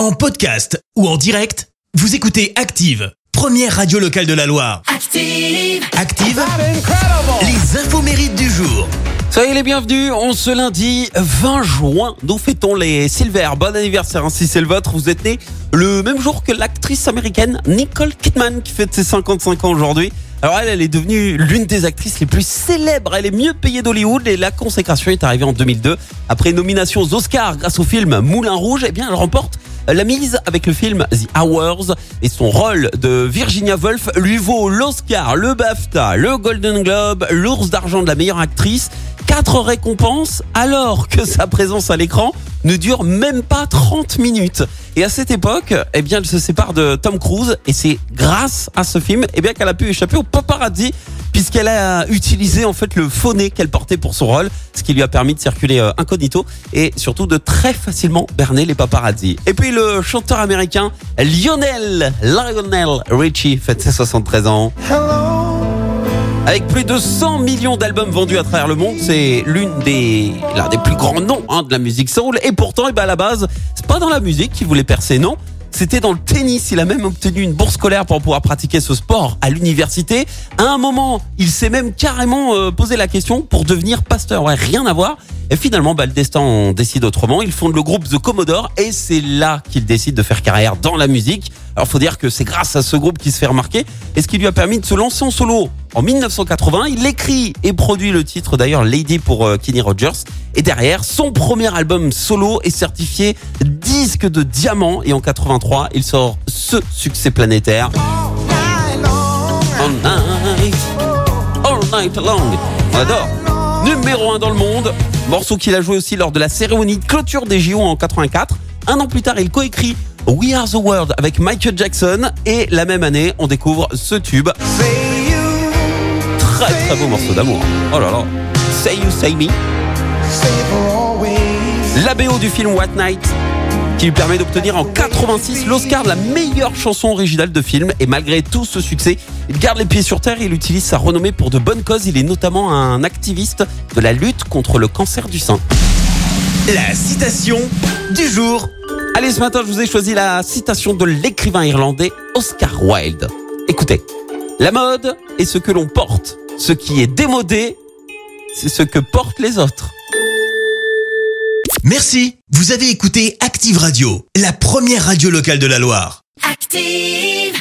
En podcast ou en direct, vous écoutez Active, première radio locale de la Loire. Active. Active, les infos mérites du jour. Soyez les bienvenus, on ce lundi 20 juin, nous fêtons les Silver. Bon anniversaire, hein, si c'est le vôtre, vous êtes né le même jour que l'actrice américaine Nicole Kidman qui fête ses 55 ans aujourd'hui. Alors elle, elle est devenue l'une des actrices les plus célèbres, elle est mieux payée d'Hollywood et la consécration est arrivée en 2002. Après une nomination aux Oscars grâce au film Moulin Rouge, eh bien elle remporte la mise avec le film The Hours et son rôle de Virginia Woolf lui vaut l'Oscar, le BAFTA, le Golden Globe, l'ours d'argent de la meilleure actrice, quatre récompenses alors que sa présence à l'écran ne dure même pas 30 minutes. Et à cette époque, eh bien, elle se sépare de Tom Cruise et c'est grâce à ce film, eh bien, qu'elle a pu échapper au paparazzi puisqu'elle a utilisé en fait le faux nez qu'elle portait pour son rôle, ce qui lui a permis de circuler euh, incognito et surtout de très facilement berner les paparazzi. Et puis le chanteur américain Lionel Lionel Richie fête ses 73 ans. Avec plus de 100 millions d'albums vendus à travers le monde, c'est l'une des l'un des plus grands noms hein, de la musique soul. Et pourtant, eh ben à la base, c'est pas dans la musique qu'il voulait percer, non. C'était dans le tennis. Il a même obtenu une bourse scolaire pour pouvoir pratiquer ce sport à l'université. À un moment, il s'est même carrément euh, posé la question pour devenir pasteur. Ouais, rien à voir. Et finalement, bah, le destin décide autrement. Il fonde le groupe The Commodore et c'est là qu'il décide de faire carrière dans la musique. Alors, faut dire que c'est grâce à ce groupe qu'il se fait remarquer et ce qui lui a permis de se lancer en solo. En 1980, il écrit et produit le titre d'ailleurs Lady pour euh, Kenny Rogers. Et derrière, son premier album solo est certifié disque de diamant et en 83, il sort ce succès planétaire. All night, all night long. On adore. Numéro 1 dans le monde. Morceau qu'il a joué aussi lors de la cérémonie de clôture des JO en 84. Un an plus tard, il coécrit We Are the World avec Michael Jackson. Et la même année, on découvre ce tube. Très beau morceau d'amour. Oh là là. Say You Say Me. La BO du film What Night qui lui permet d'obtenir en 86 l'Oscar de la meilleure chanson originale de film. Et malgré tout ce succès, il garde les pieds sur terre et il utilise sa renommée pour de bonnes causes. Il est notamment un activiste de la lutte contre le cancer du sein. La citation du jour. Allez, ce matin, je vous ai choisi la citation de l'écrivain irlandais Oscar Wilde. Écoutez, la mode est ce que l'on porte. Ce qui est démodé, c'est ce que portent les autres. Merci. Vous avez écouté Active Radio, la première radio locale de la Loire. Active.